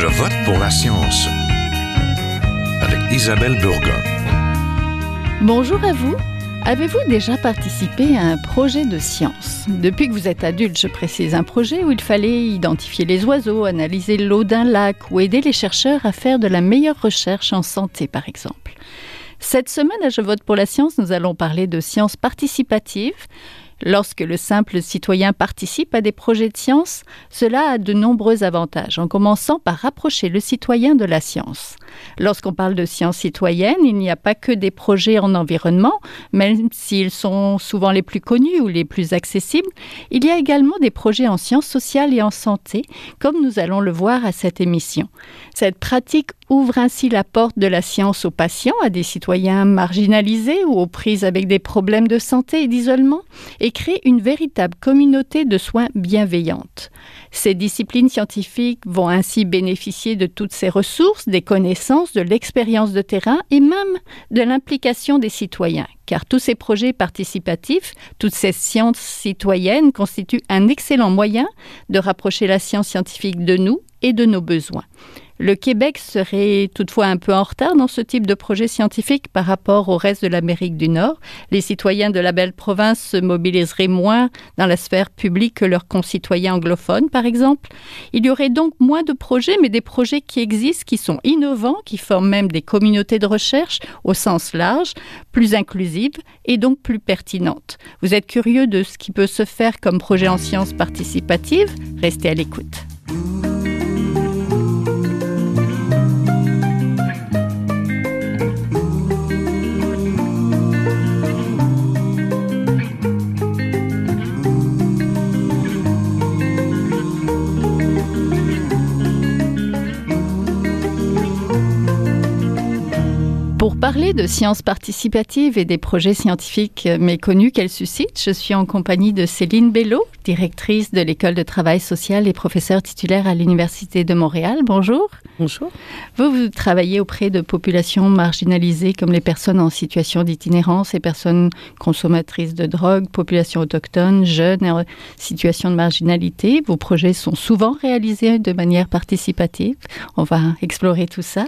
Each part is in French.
Je vote pour la science avec Isabelle Burgon. Bonjour à vous. Avez-vous déjà participé à un projet de science? Depuis que vous êtes adulte, je précise, un projet où il fallait identifier les oiseaux, analyser l'eau d'un lac ou aider les chercheurs à faire de la meilleure recherche en santé, par exemple. Cette semaine à Je vote pour la science, nous allons parler de science participative. Lorsque le simple citoyen participe à des projets de science, cela a de nombreux avantages, en commençant par rapprocher le citoyen de la science. Lorsqu'on parle de science citoyenne, il n'y a pas que des projets en environnement, même s'ils sont souvent les plus connus ou les plus accessibles, il y a également des projets en sciences sociales et en santé, comme nous allons le voir à cette émission. Cette pratique ouvre ainsi la porte de la science aux patients, à des citoyens marginalisés ou aux prises avec des problèmes de santé et d'isolement, et crée une véritable communauté de soins bienveillante. Ces disciplines scientifiques vont ainsi bénéficier de toutes ces ressources, des connaissances, de l'expérience de terrain et même de l'implication des citoyens, car tous ces projets participatifs, toutes ces sciences citoyennes constituent un excellent moyen de rapprocher la science scientifique de nous et de nos besoins. Le Québec serait toutefois un peu en retard dans ce type de projet scientifique par rapport au reste de l'Amérique du Nord. Les citoyens de la belle province se mobiliseraient moins dans la sphère publique que leurs concitoyens anglophones, par exemple. Il y aurait donc moins de projets, mais des projets qui existent, qui sont innovants, qui forment même des communautés de recherche au sens large, plus inclusives et donc plus pertinentes. Vous êtes curieux de ce qui peut se faire comme projet en sciences participatives? Restez à l'écoute. De sciences participatives et des projets scientifiques méconnus qu'elles suscitent, je suis en compagnie de Céline Bello, directrice de l'École de travail social et professeure titulaire à l'Université de Montréal. Bonjour. Bonjour. Vous, vous travaillez auprès de populations marginalisées comme les personnes en situation d'itinérance, les personnes consommatrices de drogue, populations autochtones, jeunes en situation de marginalité. Vos projets sont souvent réalisés de manière participative. On va explorer tout ça.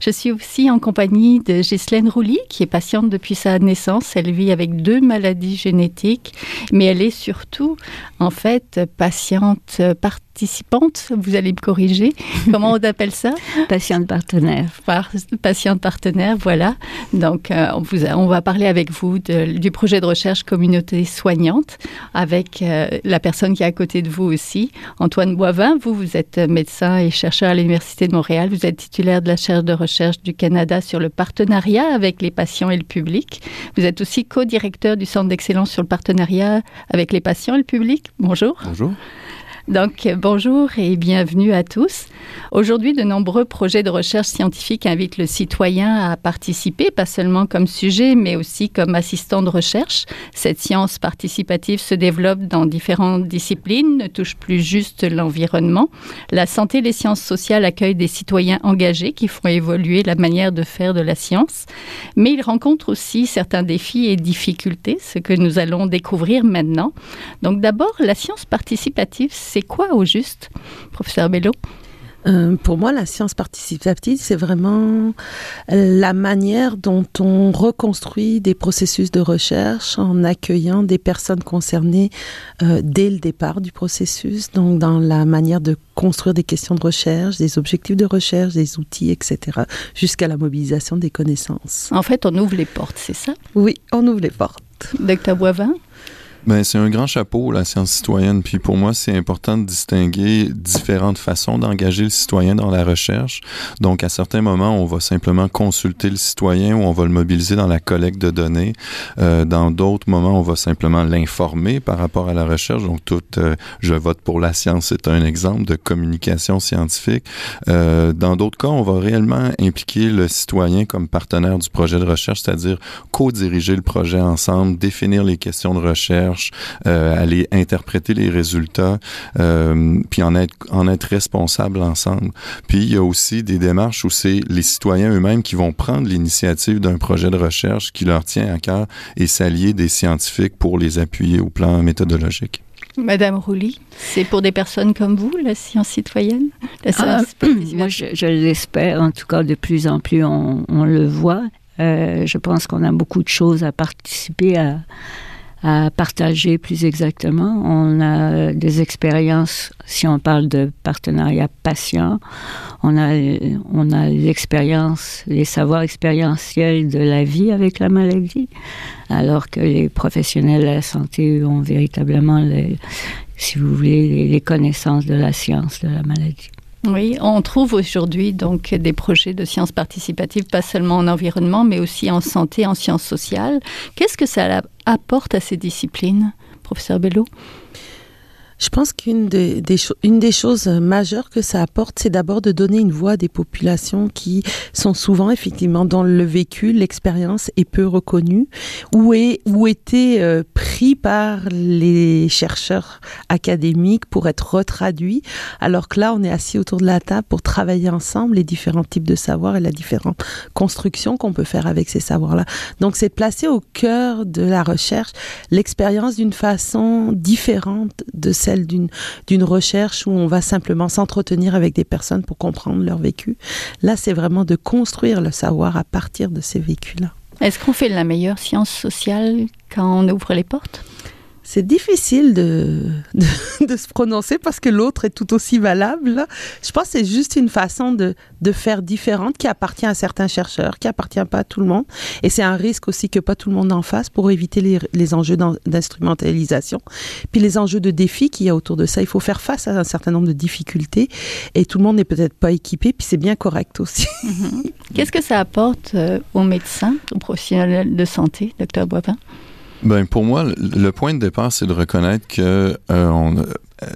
Je suis aussi en compagnie de Ghislaine Rouly, qui est patiente depuis sa naissance. Elle vit avec deux maladies génétiques, mais elle est surtout, en fait, patiente participante. Vous allez me corriger. Comment on appelle ça? Patiente partenaire. Par, patiente partenaire, voilà. Donc, euh, on, vous a, on, va parler avec vous de, du projet de recherche communauté soignante avec euh, la personne qui est à côté de vous aussi, Antoine Boivin. Vous, vous êtes médecin et chercheur à l'Université de Montréal. Vous êtes titulaire de la chaire de recherche du Canada sur le partenariat avec les patients et le public. Vous êtes aussi co-directeur du Centre d'excellence sur le partenariat avec les patients et le public. Bonjour. Bonjour. Donc, bonjour et bienvenue à tous. Aujourd'hui, de nombreux projets de recherche scientifique invitent le citoyen à participer, pas seulement comme sujet, mais aussi comme assistant de recherche. Cette science participative se développe dans différentes disciplines, ne touche plus juste l'environnement. La santé et les sciences sociales accueillent des citoyens engagés qui font évoluer la manière de faire de la science, mais ils rencontrent aussi certains défis et difficultés, ce que nous allons découvrir maintenant. Donc, d'abord, la science participative, c'est quoi au juste, professeur Bello? Euh, pour moi, la science participative, c'est vraiment la manière dont on reconstruit des processus de recherche en accueillant des personnes concernées euh, dès le départ du processus, donc dans la manière de construire des questions de recherche, des objectifs de recherche, des outils, etc., jusqu'à la mobilisation des connaissances. En fait, on ouvre les portes, c'est ça? Oui, on ouvre les portes. Docteur Boivin? Ben, c'est un grand chapeau, la science citoyenne. Puis pour moi, c'est important de distinguer différentes façons d'engager le citoyen dans la recherche. Donc, à certains moments, on va simplement consulter le citoyen ou on va le mobiliser dans la collecte de données. Euh, dans d'autres moments, on va simplement l'informer par rapport à la recherche. Donc, tout euh, je vote pour la science, c'est un exemple de communication scientifique. Euh, dans d'autres cas, on va réellement impliquer le citoyen comme partenaire du projet de recherche, c'est-à-dire co-diriger le projet ensemble, définir les questions de recherche, euh, aller interpréter les résultats, euh, puis en être, en être responsable ensemble. Puis il y a aussi des démarches où c'est les citoyens eux-mêmes qui vont prendre l'initiative d'un projet de recherche qui leur tient à cœur et s'allier des scientifiques pour les appuyer au plan méthodologique. Madame Rouly, c'est pour des personnes comme vous, la science citoyenne? La ah, Moi, je, l'espère. En tout cas, de plus en plus, on, le voit. Euh, je pense qu'on a beaucoup de choses à participer à, à partager plus exactement. On a des expériences, si on parle de partenariat patient, on a, on a l'expérience, les savoirs expérientiels de la vie avec la maladie, alors que les professionnels de la santé ont véritablement, les, si vous voulez, les connaissances de la science de la maladie. Oui, on trouve aujourd'hui donc des projets de sciences participatives, pas seulement en environnement, mais aussi en santé, en sciences sociales. Qu'est-ce que ça apporte à ces disciplines, professeur Bello? Je pense qu'une des, une des choses majeures que ça apporte, c'est d'abord de donner une voix à des populations qui sont souvent effectivement dans le vécu, l'expérience est peu reconnue, ou, est, ou été euh, pris par les chercheurs académiques pour être retraduits, alors que là, on est assis autour de la table pour travailler ensemble les différents types de savoirs et la différente construction qu'on peut faire avec ces savoirs-là. Donc, c'est placer au cœur de la recherche l'expérience d'une façon différente de cette celle d'une recherche où on va simplement s'entretenir avec des personnes pour comprendre leur vécu. Là, c'est vraiment de construire le savoir à partir de ces vécus-là. Est-ce qu'on fait la meilleure science sociale quand on ouvre les portes? C'est difficile de, de, se prononcer parce que l'autre est tout aussi valable. Je pense que c'est juste une façon de, de, faire différente qui appartient à certains chercheurs, qui appartient pas à tout le monde. Et c'est un risque aussi que pas tout le monde en fasse pour éviter les, les enjeux d'instrumentalisation. Puis les enjeux de défis qu'il y a autour de ça. Il faut faire face à un certain nombre de difficultés et tout le monde n'est peut-être pas équipé, puis c'est bien correct aussi. Mhm. Qu'est-ce que ça apporte euh, aux médecins, aux professionnels de santé, docteur Boivin? Ben pour moi, le point de départ, c'est de reconnaître que euh, on,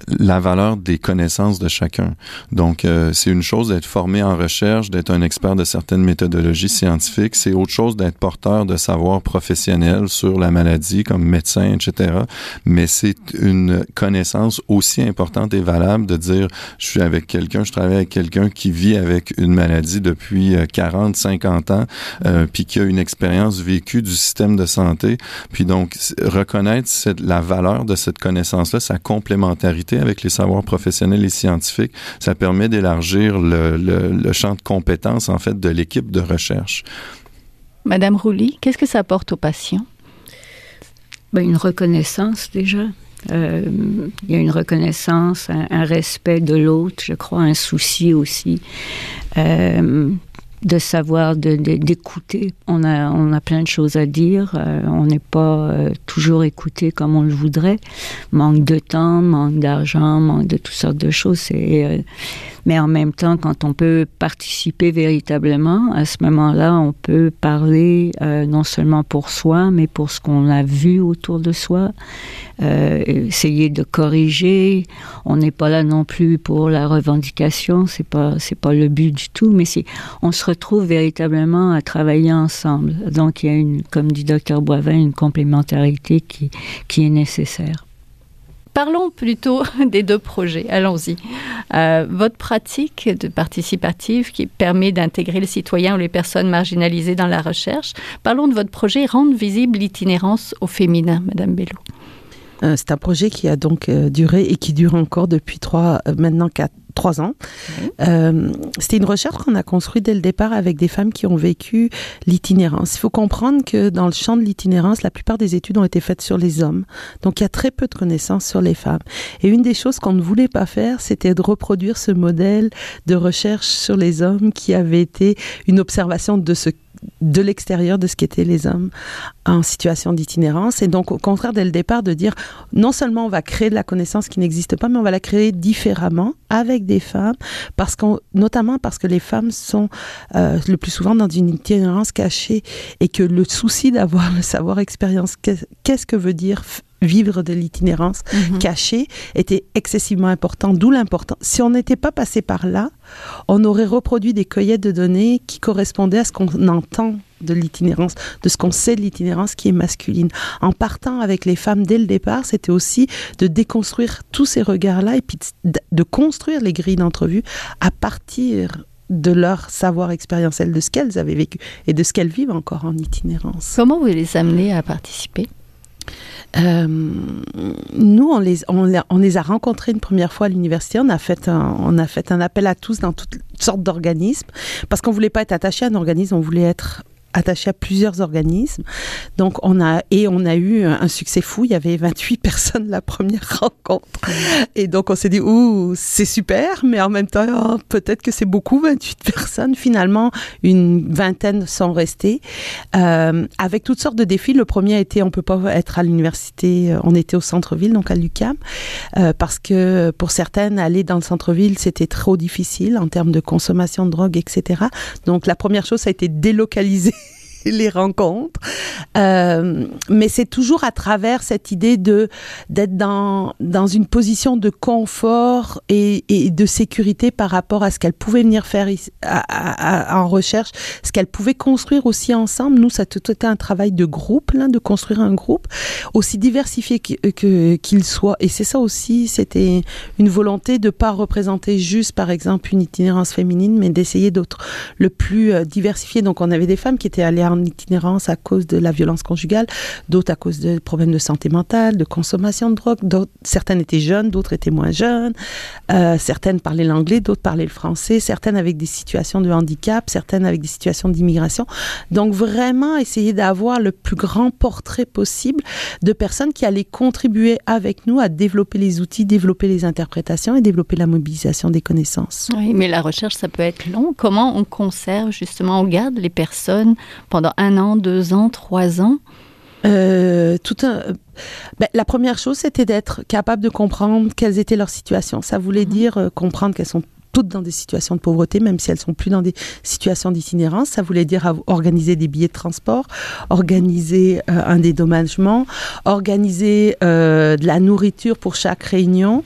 la valeur des connaissances de chacun. Donc, euh, c'est une chose d'être formé en recherche, d'être un expert de certaines méthodologies scientifiques. C'est autre chose d'être porteur de savoir professionnel sur la maladie, comme médecin, etc. Mais c'est une connaissance aussi importante et valable de dire, je suis avec quelqu'un, je travaille avec quelqu'un qui vit avec une maladie depuis 40, euh, 50 ans, euh, puis qui a une expérience vécue du système de santé. Puis donc, reconnaître cette, la valeur de cette connaissance-là, sa complémentarité avec les savoirs professionnels et scientifiques, ça permet d'élargir le, champ de compétences, en fait, de l'équipe de recherche. Madame Rouly, qu'est-ce que ça apporte aux patients? Ben, une reconnaissance déjà. Euh, il y a une reconnaissance, un, respect de l'autre, je crois, un souci aussi. Euh, de savoir, d'écouter. on, a, on a plein de choses à dire. Euh, on n'est pas euh, toujours écouté comme on le voudrait. Manque de temps, manque d'argent, manque de toutes sortes de choses. Euh, mais en même temps, quand on peut participer véritablement, à ce moment-là, on peut parler non seulement pour soi, mais pour ce qu'on a vu autour de soi. essayer de corriger. On n'est pas là non plus pour la revendication. C'est pas, c'est pas le but du tout. Mais c'est, on se retrouve véritablement à travailler ensemble. Donc, il y a une, comme dit Dr. Boivin, une complémentarité qui, qui est nécessaire. Parlons plutôt des deux projets. Allons-y. Euh, votre pratique de participative qui permet d'intégrer les citoyens ou les personnes marginalisées dans la recherche. Parlons de votre projet Rendre visible l'itinérance au féminin, Madame Bello. Euh, c'est un projet qui a donc euh, duré et qui dure encore depuis trois, maintenant quatre, trois ans. Euh, c'était une recherche qu'on a construite dès le départ avec des femmes qui ont vécu l'itinérance. Il faut comprendre que dans le champ de l'itinérance, la plupart des études ont été faites sur les hommes. Donc il y a très peu de connaissances sur les femmes. Et une des choses qu'on ne voulait pas faire, c'était de reproduire ce modèle de recherche sur les hommes qui avait été une observation de ce de l'extérieur de ce qu'étaient les hommes en situation d'itinérance. Et donc, au contraire, dès le départ, de dire non seulement on va créer de la connaissance qui n'existe pas, mais on va la créer différemment avec des femmes, parce notamment parce que les femmes sont euh, le plus souvent dans une itinérance cachée et que le souci d'avoir le savoir expérience, qu'est-ce que veut dire vivre de l'itinérance mhm. cachée était excessivement important, d'où l'important. Si on n'était pas passé par là, on aurait reproduit des cueillettes de données qui correspondaient à ce qu'on entend de l'itinérance, de ce qu'on sait de l'itinérance qui est masculine. En partant avec les femmes dès le départ, c'était aussi de déconstruire tous ces regards-là et puis de construire les grilles d'entrevue à partir de leur savoir expérientiel, de ce qu'elles avaient vécu et de ce qu'elles vivent encore en itinérance. Comment vous les amenez à participer? Euh, nous, on les, on, on, les a rencontrés une première fois à l'université. On a fait un, on a fait un appel à tous dans toutes sortes d'organismes parce qu'on voulait pas être attaché à un organisme, on voulait être attaché à plusieurs organismes. Donc on a et on a eu un succès fou. Il y avait 28 personnes la première rencontre. Et donc on s'est dit ouh c'est super, mais en même temps oh, peut-être que c'est beaucoup 28 personnes. Finalement une vingtaine sont restées euh, avec toutes sortes de défis. Le premier a été on peut pas être à l'université. Euh, on était au centre-ville donc à l'UCAM euh, parce que pour certaines aller dans le centre-ville c'était trop difficile en termes de consommation de drogue etc. Donc la première chose ça a été délocaliser les rencontres. Euh, mais c'est toujours à travers cette idée de d'être dans, dans une position de confort et, de sécurité par rapport à ce qu'elle pouvait venir faire à, en recherche, ce qu'elle pouvait construire aussi ensemble. Nous, ça a tout été un travail de groupe, là, de construire un groupe aussi diversifié qu'il que, soit. Et c'est ça aussi, c'était une volonté de pas représenter juste, par exemple, une itinérance féminine, mais d'essayer d'autres le plus euh, diversifié. Donc, on avait des femmes qui étaient allées en itinérance à cause de la violence conjugale, d'autres à cause de problèmes de santé mentale, de consommation de drogue. Certaines étaient jeunes, d'autres étaient moins jeunes. Euh, certaines parlaient l'anglais, d'autres parlaient le français. Certaines avec des situations de handicap, certaines avec des situations d'immigration. Donc vraiment essayer d'avoir le plus grand portrait possible de personnes qui allaient contribuer avec nous à développer les outils, développer les interprétations et développer la mobilisation des connaissances. Oui, mais la recherche, ça peut être long. Comment on conserve justement, on garde les personnes pendant un an, deux ans, trois ans? Euh, tout un, ben, la première chose, c'était d'être capable de comprendre quelles étaient leurs situations. Ça voulait mhm. dire euh, comprendre qu'elles sont toutes dans des situations de pauvreté, même si elles sont plus dans des situations d'itinérance. Ça voulait dire organiser des billets de transport, organiser euh, un dédommagement, organiser euh, de la nourriture pour chaque réunion,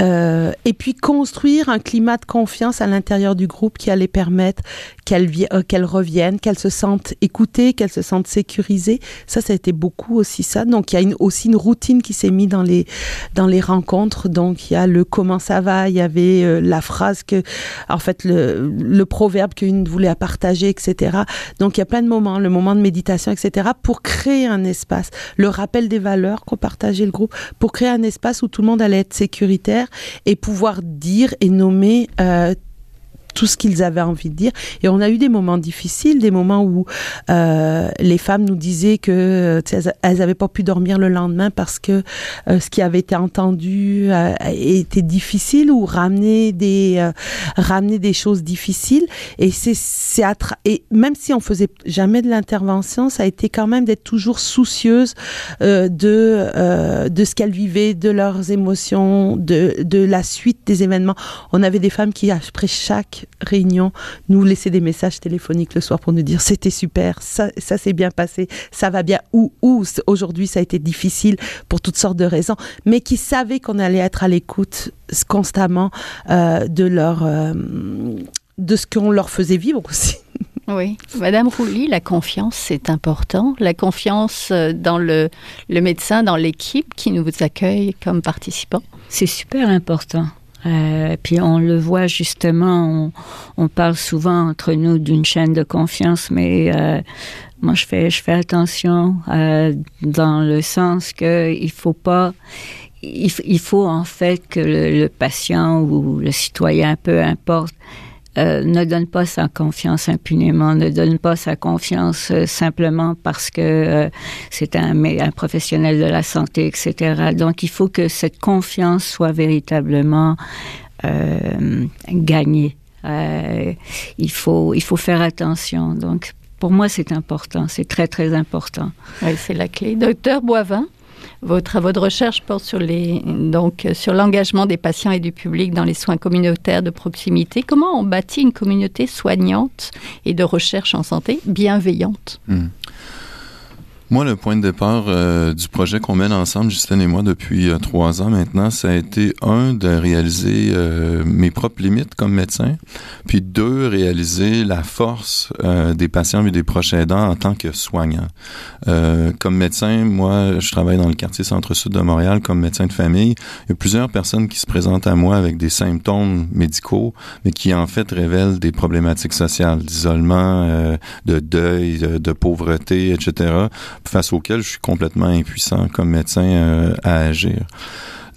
euh, et puis construire un climat de confiance à l'intérieur du groupe qui allait permettre qu'elles qu'elles reviennent, qu'elles se sentent écoutées, qu'elles se sentent sécurisées. Ça, ça a été beaucoup aussi ça. Donc, il y a une, aussi une routine qui s'est mise dans les, dans les rencontres. Donc, il y a le comment ça va, il y avait la phrase en fait, le, le proverbe qu'une voulait partager, etc. Donc, il y a plein de moments, le moment de méditation, etc., pour créer un espace, le rappel des valeurs qu'on partageait le groupe, pour créer un espace où tout le monde allait être sécuritaire et pouvoir dire et nommer euh, tout ce qu'ils avaient envie de dire. Et on a eu des moments difficiles, des moments où euh, les femmes nous disaient que elles n'avaient pas pu dormir le lendemain parce que euh, ce qui avait été entendu euh, était difficile ou ramener des euh, ramener des choses difficiles. Et c'est c'est et même si on faisait jamais de l'intervention, ça a été quand même d'être toujours soucieuse de de ce qu'elles vivaient, de leurs émotions, de de la suite des événements. On avait des femmes qui après chaque réunion nous laisser des messages téléphoniques le soir pour nous dire c'était super, ça, ça s'est bien passé, ça va bien, ou, ou aujourd'hui ça a été difficile pour toutes sortes de raisons, mais qui savaient qu'on allait être à l'écoute constamment euh, de leur euh, de ce qu'on leur faisait vivre aussi. Oui, Madame Rouly, la confiance, c'est important. La confiance euh, dans le, le médecin, dans l'équipe qui nous accueille comme participants. C'est super important. Euh, puis on le voit justement, on, parle souvent entre nous d'une chaîne de confiance, mais euh, moi je fais attention euh, dans le sens que il faut pas il, faut en fait que le patient ou le citoyen, peu importe, euh, ne donne pas sa confiance impunément, ne donne pas sa confiance euh, simplement parce que euh, c'est un, un, professionnel de la santé, etc. Donc, il faut que cette confiance soit véritablement gagnée. il faut il faut faire attention. Donc, pour moi, c'est important, c'est très très important. Oui, c'est la clé. Docteur Boivin? Vos travaux de recherche portent sur les donc sur l'engagement des patients et du public dans les soins communautaires de proximité. Comment on bâtit une communauté soignante et de recherche en santé bienveillante? Hmm. Moi, le point de départ euh, du projet qu'on mène ensemble, Justine et moi, depuis euh, trois ans maintenant, ça a été, un, de réaliser euh, mes propres limites comme médecin, puis deux, réaliser la force des patients et des proches aidants en tant que soignants. comme médecin, moi, je travaille dans le quartier centre-sud de Montréal comme médecin de famille. Il y a plusieurs personnes qui se présentent à moi avec des symptômes médicaux, mais qui en fait révèlent des problématiques sociales, d'isolement, de deuil, de, de pauvreté, etc face auxquelles je suis complètement impuissant comme médecin à agir.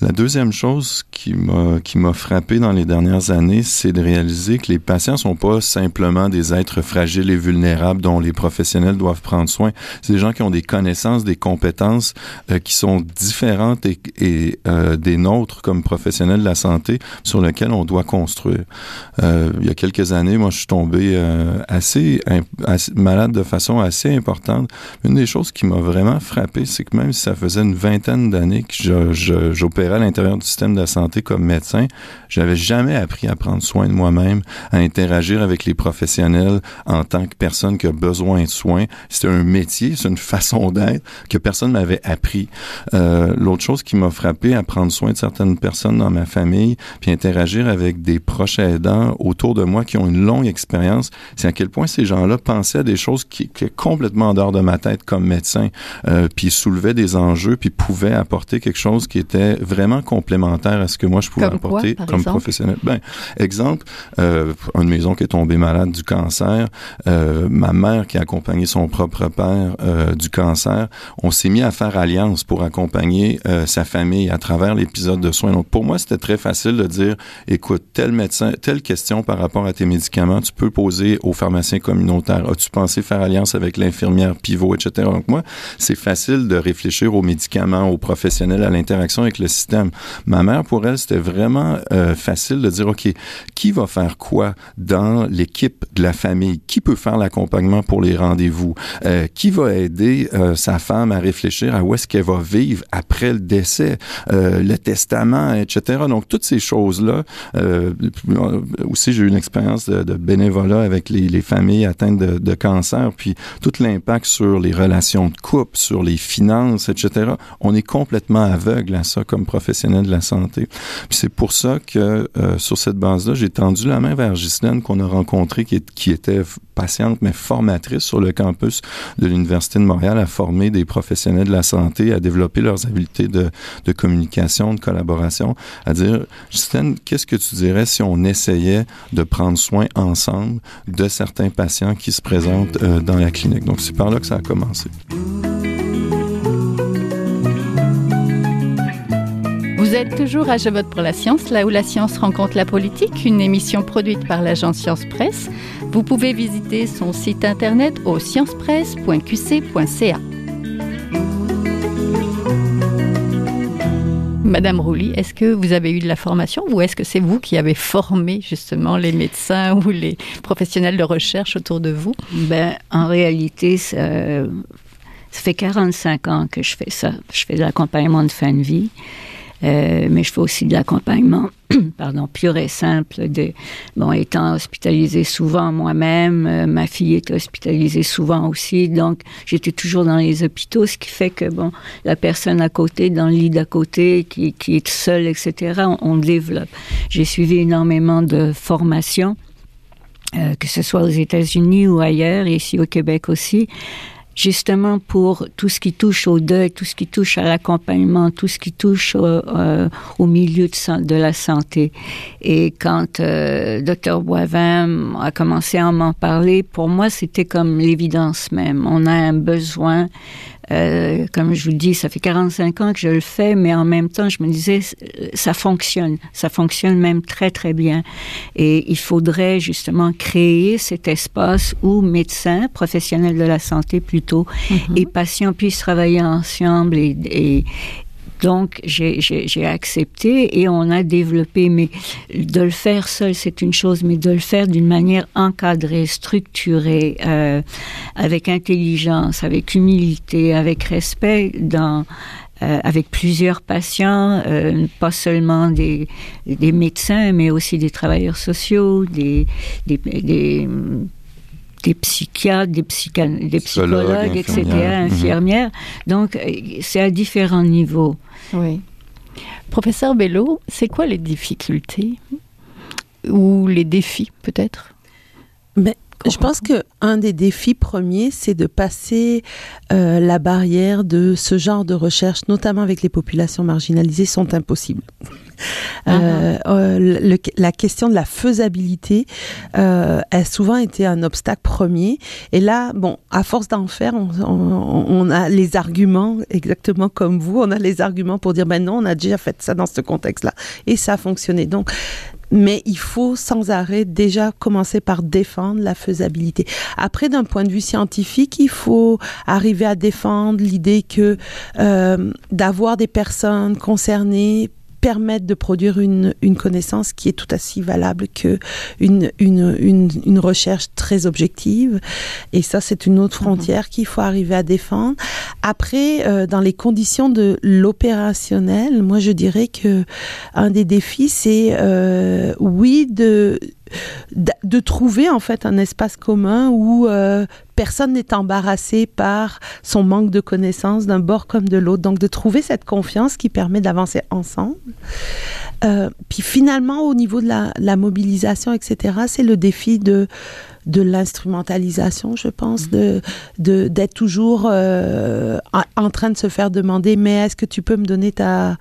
La deuxième chose qui m'a qui m'a frappé dans les dernières années, c'est de réaliser que les patients sont pas simplement des êtres fragiles et vulnérables dont les professionnels doivent prendre soin. C'est des gens qui ont des connaissances, des compétences euh, qui sont différentes et, et euh, des nôtres comme professionnels de la santé sur lesquels on doit construire. Euh, il y a quelques années, moi, je suis tombé euh, assez, assez, malade de façon assez importante. Une des choses qui m'a vraiment frappé, c'est que même si ça faisait une vingtaine d'années que j'opérais à l'intérieur du système de santé comme médecin, j'avais jamais appris à prendre soin de moi-même, à interagir avec les professionnels en tant que personne qui a besoin de soins. C'est un métier, c'est une façon d'être que personne m'avait appris. Euh, L'autre chose qui m'a frappé à prendre soin de certaines personnes dans ma famille, puis interagir avec des proches aidants autour de moi qui ont une longue expérience, c'est à quel point ces gens-là pensaient à des choses qui, qui complètement en dehors de ma tête comme médecin, euh, puis soulevaient des enjeux, puis pouvaient apporter quelque chose qui était vraiment vraiment complémentaire à ce que moi je pouvais apporter comme professionnel. Ben, exemple, euh, une maison qui est tombée malade du cancer, euh, ma mère qui a accompagné son propre père euh, du cancer, on s'est mis à faire alliance pour accompagner sa famille à travers l'épisode de soins. Donc pour moi, c'était très facile de dire, écoute, tel médecin, telle question par rapport à tes médicaments, tu peux poser au pharmacien communautaire. As-tu pensé faire alliance avec l'infirmière pivot, etc. Donc moi, c'est facile de réfléchir aux médicaments, aux professionnels, à l'interaction avec le système Ma mère, pour elle, c'était vraiment euh, facile de dire, OK, qui va faire quoi dans l'équipe de la famille? Qui peut faire l'accompagnement pour les rendez-vous? Euh, qui va aider euh, sa femme à réfléchir à où est-ce qu'elle va vivre après le décès, le testament, etc. Donc, toutes ces choses-là. aussi, j'ai eu une expérience de, bénévolat avec les, les familles atteintes de, de, cancer, puis tout l'impact sur les relations de couple, sur les finances, etc. On est complètement aveugle à ça comme professionnels de la santé. C'est pour ça que euh, sur cette base-là, j'ai tendu la main vers Ghislaine qu'on a rencontrée, qui, était patiente mais formatrice sur le campus de l'Université de Montréal à former des professionnels de la santé, à développer leurs habiletés de, communication, de collaboration, à dire, Ghislaine, qu'est-ce que tu dirais si on essayait de prendre soin ensemble de certains patients qui se présentent euh, dans la clinique? Donc, c'est par là que ça a commencé. Vous êtes toujours à Je vote pour la science, là où la science rencontre la politique, une émission produite par l'agence Science Presse. Vous pouvez visiter son site internet au sciencepresse.qc.ca. Madame Rouly, est-ce que vous avez eu de la formation ou est-ce que c'est vous qui avez formé justement les médecins ou les professionnels de recherche autour de vous? Ben, En réalité, ça, ça fait 45 ans que je fais ça. Je fais de l'accompagnement de fin de vie. Euh, mais je fais aussi de l'accompagnement, pardon, pur et simple. Bon, étant hospitalisée souvent moi-même, euh, ma fille était hospitalisée souvent aussi, donc j'étais toujours dans les hôpitaux, ce qui fait que bon, la personne à côté, dans le lit d'à côté, qui, est seule, etc., on, développe. J'ai suivi énormément de formations. Euh, que ce soit aux États-Unis ou ailleurs, ici au Québec aussi, justement pour tout ce qui touche au deuil, tout ce qui touche à l'accompagnement, tout ce qui touche au, euh, au milieu de, de, la santé. Et quand euh, Dr Boivin a commencé à m'en parler, pour moi, c'était comme l'évidence même. On a un besoin euh, comme je vous le dis, ça fait 45 ans que je le fais, mais en même temps, je me disais, ça fonctionne. Ça fonctionne même très, très bien. Et il faudrait justement créer cet espace où médecins, professionnels de la santé plutôt, mm -hmm. et patients puissent travailler ensemble et, et, donc, j'ai accepté et on a développé. Mais de le faire seul, c'est une chose, mais de le faire d'une manière encadrée, structurée, euh, avec intelligence, avec humilité, avec respect, dans, euh, avec plusieurs patients, euh, pas seulement des, des, médecins, mais aussi des travailleurs sociaux, des, des, des des psychiatres, des, psycha des psychologues, etc., infirmières. Mmh. Donc, c'est à différents niveaux. Oui. Professeur Bello, c'est quoi les difficultés? Ou les défis peut-être? Mais Je pense que un des défis premiers, c'est de passer euh, la barrière de ce genre de recherche, notamment avec les populations marginalisées, sont impossibles. Euh, uh-huh. euh, la question de la faisabilité a souvent été un obstacle premier. Et là, bon, à force d'en faire, on, on, a les arguments, exactement comme vous, on a les arguments pour dire, ben non, on a déjà fait ça dans ce contexte-là. Et ça a fonctionné. Donc, mais il faut sans arrêt déjà commencer par défendre la faisabilité. Après, d'un point de vue scientifique, il faut arriver à défendre l'idée que euh, d'avoir des personnes concernées permettre de produire une, une connaissance qui est tout aussi valable que une, une, une, une recherche très objective. Et ça, c'est une autre mhm. frontière qu'il faut arriver à défendre. Après, euh, dans les conditions de l'opérationnel, moi, je dirais que un des défis, c'est euh, oui de de trouver en fait un espace commun où euh, personne n'est embarrassé par son manque de connaissances d'un bord comme de l'autre. Donc de trouver cette confiance qui permet d'avancer ensemble. Euh, puis finalement, au niveau de la, la mobilisation, etc., c'est le défi de de l'instrumentalisation, je pense, de d'être toujours euh, en train de se faire demander, mais est-ce que tu peux me donner ta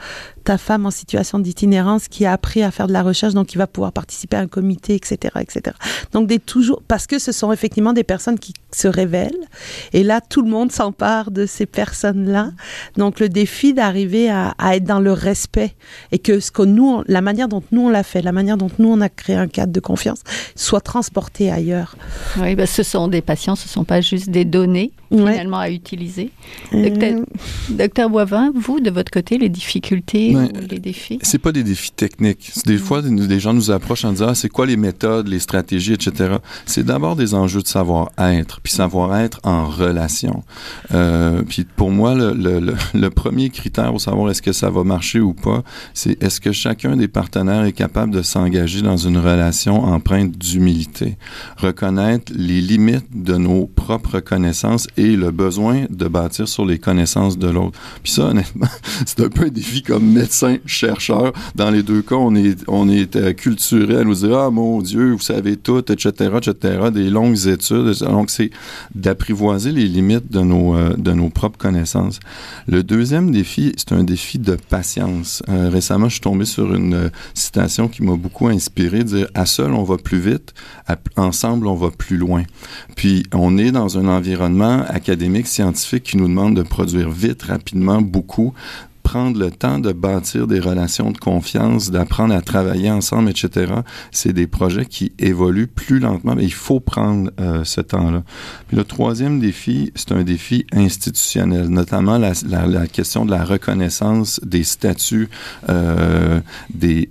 ta femme en situation d'itinérance qui a appris à faire de la recherche, donc qui va pouvoir participer à un comité, etc., etc. Donc des toujours parce que ce sont effectivement des personnes qui se révèlent, et là tout le monde s'empare de ces personnes-là. Donc le défi d'arriver à, à, être dans le respect et que ce que nous, la manière dont nous on l'a fait, la manière dont nous on a créé un cadre de confiance, soit transporté ailleurs. Oui, bah, ce sont des patients, ce ne sont pas juste des données finalement à utiliser. Euh... Docteur, Boivin, vous, de votre côté, les difficultés ou les défis? C'est pas des défis techniques. Des mm. fois, des gens nous approchent en disant ah, c'est quoi les méthodes, les stratégies, etc. C'est d'abord des enjeux de savoir-être, puis savoir-être en relation. Euh, puis pour moi, le, le, le, premier critère pour savoir est-ce que ça va marcher ou pas, c'est est-ce que chacun des partenaires est capable de s'engager dans une relation empreinte d'humilité? Reconnaître les limites de nos propres connaissances et le besoin de bâtir sur les connaissances de l'autre. Puis ça, honnêtement, c'est un peu un défi comme médecin, chercheur. Dans les deux cas, on est, on est euh, culturé à nous dire, ah mon Dieu, vous savez tout, etc., etc., des longues études. Donc, c'est d'apprivoiser les limites de nos, euh, de nos propres connaissances. Le deuxième défi, c'est un défi de patience. Euh, récemment, je suis tombé sur une citation qui m'a beaucoup inspiré, dire, à seul, on va plus vite, ensemble, on va plus loin. Puis, on est dans un environnement académique, scientifique qui nous demande de produire vite, rapidement, beaucoup prendre le temps de bâtir des relations de confiance, d'apprendre à travailler ensemble, etc. C'est des projets qui évoluent plus lentement, mais il faut prendre euh, ce temps-là. Puis le troisième défi, c'est un défi institutionnel, notamment la, question de la reconnaissance des statuts euh, des,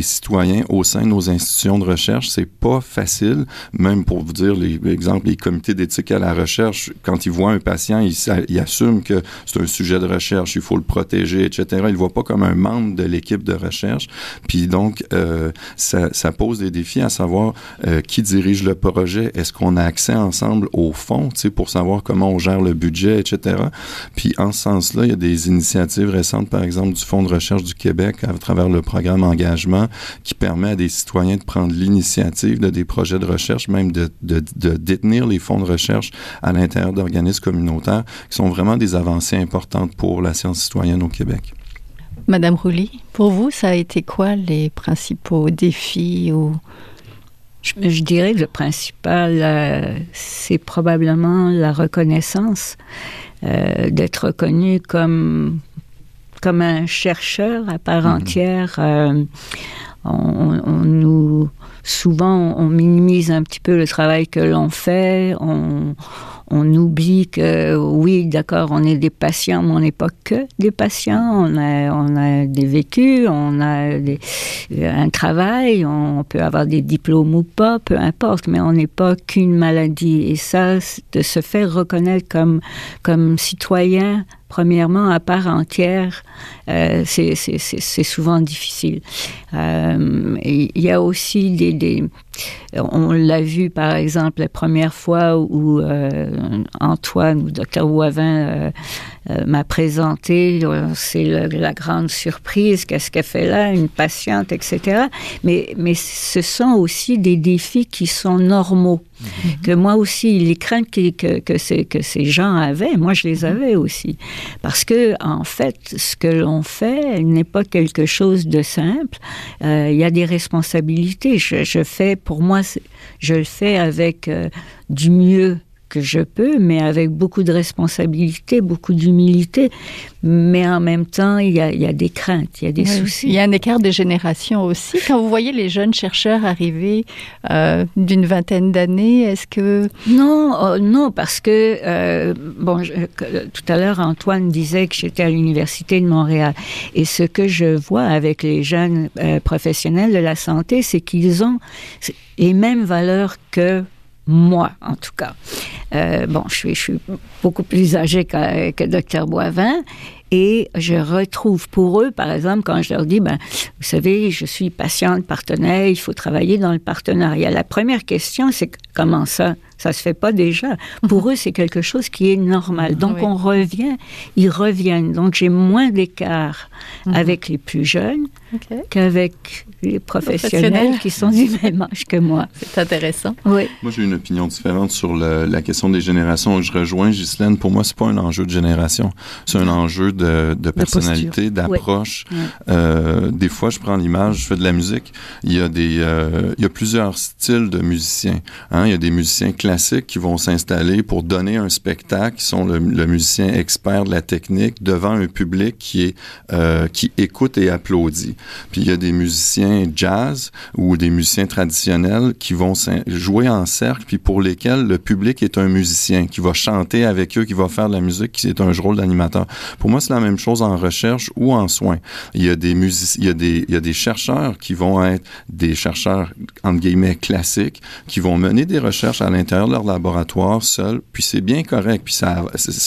citoyens au sein de nos institutions de recherche. C'est pas facile, même pour vous dire, les, exemple, les comités d'éthique à la recherche, quand ils voient un patient, ils, ils assument que c'est un sujet de recherche, il faut le protéger, etc. Ils le voient pas comme un membre de l'équipe de recherche. Puis donc, euh, ça, pose des défis à savoir euh, qui dirige le projet. Est-ce qu'on a accès ensemble au fond, pour savoir comment on gère le budget, etc. Puis en ce sens-là, il y a des initiatives récentes, par exemple, du Fonds de recherche du Québec à travers le programme Engagement, qui permet à des citoyens de prendre l'initiative de des projets de recherche, même de, de détenir les fonds de recherche à l'intérieur d'organismes communautaires, qui sont vraiment des avancées importantes pour la science citoyenne au Québec. Madame Rouly, pour vous, ça a été quoi les principaux défis ou? Je, dirais que le principal, euh, c'est probablement la reconnaissance, euh, d'être reconnu comme, comme un chercheur à part mm-hmm. entière. Euh, on, nous, souvent, on minimise un petit peu le travail que l'on fait. On, on oublie que oui, d'accord, on est des patients, mais on n'est pas que des patients. On a, on a des vécus, on a un travail, on peut avoir des diplômes ou pas, peu importe, mais on n'est pas qu'une maladie. Et ça, de se faire reconnaître comme, comme citoyen, premièrement, à part entière, euh, c'est souvent difficile. Euh, il y a aussi des, des on l'a vu par exemple la première fois où euh, Antoine ou Dr Wavin euh, m'a présenté, euh, c'est la grande surprise, qu'est-ce qu'elle fait là, une patiente, etc. Mais, mais ce sont aussi des défis qui sont normaux. Mhm. Que moi aussi, les craintes que, que, que, ces, que ces gens avaient, moi je les mhm. avais aussi. Parce que, en fait, ce que l'on fait n'est pas quelque chose de simple. Euh, il y a des responsabilités. Je, je, fais, pour moi, je le fais avec du mieux que je peux, mais avec beaucoup de responsabilité, beaucoup d'humilité. Mais en même temps, il y a, des craintes, il y a des soucis. Il y a un écart de génération aussi. Quand vous voyez les jeunes chercheurs arriver euh, d'une vingtaine d'années, est-ce que... Non, oh, non, parce que, euh, bon, tout à l'heure, Antoine disait que j'étais à l'Université de Montréal. Et ce que je vois avec les jeunes euh, professionnels de la santé, c'est qu'ils ont les mêmes valeurs que moi en tout cas. Euh, bon, je suis, je suis beaucoup plus âgée que, que Dr Boivin et je retrouve pour eux, par exemple, quand je leur dis, ben, vous savez, je suis patiente, partenaire, il faut travailler dans le partenariat. La première question, c'est comment ça? Ça se fait pas déjà. Pour eux, c'est quelque chose qui est normal. Donc, on revient, ils reviennent. Donc, j'ai moins d'écart mhm. avec les plus jeunes qu'avec les professionnels, qui sont du même âge que moi. C'est intéressant. Oui. Moi, j'ai une opinion différente sur la question des générations. Je rejoins Ghislaine. Pour moi, c'est pas un enjeu de génération. C'est un enjeu de, de personnalité, d'approche. Euh, des fois, je prends l'image, je fais de la musique. Il y a des, euh, il y a plusieurs styles de musiciens. Hein. Il y a des musiciens classiques qui vont s'installer pour donner un spectacle, qui sont le, musicien expert de la technique devant un public qui est euh, qui écoute et applaudit. Puis il y a des musiciens jazz ou des musiciens traditionnels qui vont jouer en cercle, puis pour lesquels le public est un musicien qui va chanter avec eux, qui va faire de la musique, qui est un rôle d'animateur. Pour moi, c'est la même chose en recherche ou en soins. Il y a des y a des, y a des chercheurs qui vont être des chercheurs, entre guillemets, classiques, qui vont mener des recherches à l'intérieur de leur laboratoire seuls, puis c'est bien correct, puis ça,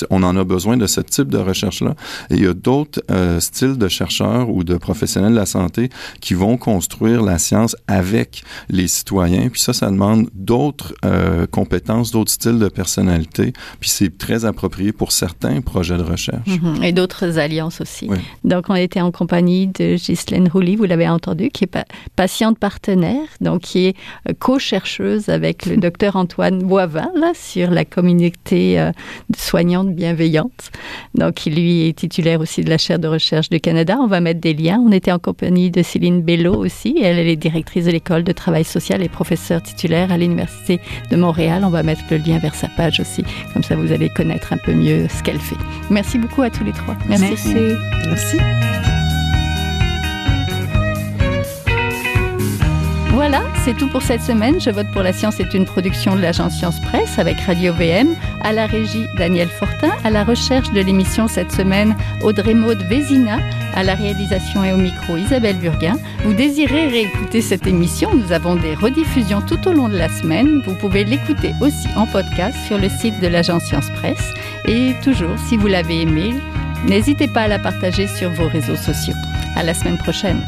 on en a besoin de ce type de recherche-là. Et il y a d'autres euh, styles de chercheurs ou de professionnels de la santé qui vont construire la science avec les citoyens, puis ça, ça demande d'autres euh, compétences, d'autres styles de personnalité, puis c'est très approprié pour certains projets de recherche. Mhm. Et d'autres alliances aussi. Donc, on était en compagnie de Ghislaine Rouly, vous l'avez entendu, qui est patiente partenaire, donc qui est euh, co-chercheuse avec le docteur Antoine Boivin, là, sur la communauté euh, soignante bienveillante. Donc, il lui est titulaire aussi de la chaire de recherche du Canada. On va mettre des liens. On était en compagnie de Céline Bello aussi. Elle, elle est directrice de l'école de travail social et professeure titulaire à l'Université de Montréal. On va mettre le lien vers sa page aussi. Comme ça, vous allez connaître un peu mieux ce qu'elle fait. Merci beaucoup à tous les trois. Merci. Merci. C'est tout pour cette semaine. Je vote pour la science est une production de l'agence Science Presse avec Radio VM, à la régie Daniel Fortin, à la recherche de l'émission cette semaine Audrey Maud Vézina, à la réalisation et au micro Isabelle Burguin. Vous désirez réécouter cette émission? Nous avons des rediffusions tout au long de la semaine. Vous pouvez l'écouter aussi en podcast sur le site de l'agence Science Presse. Et toujours, si vous l'avez aimé, n'hésitez pas à la partager sur vos réseaux sociaux. À la semaine prochaine.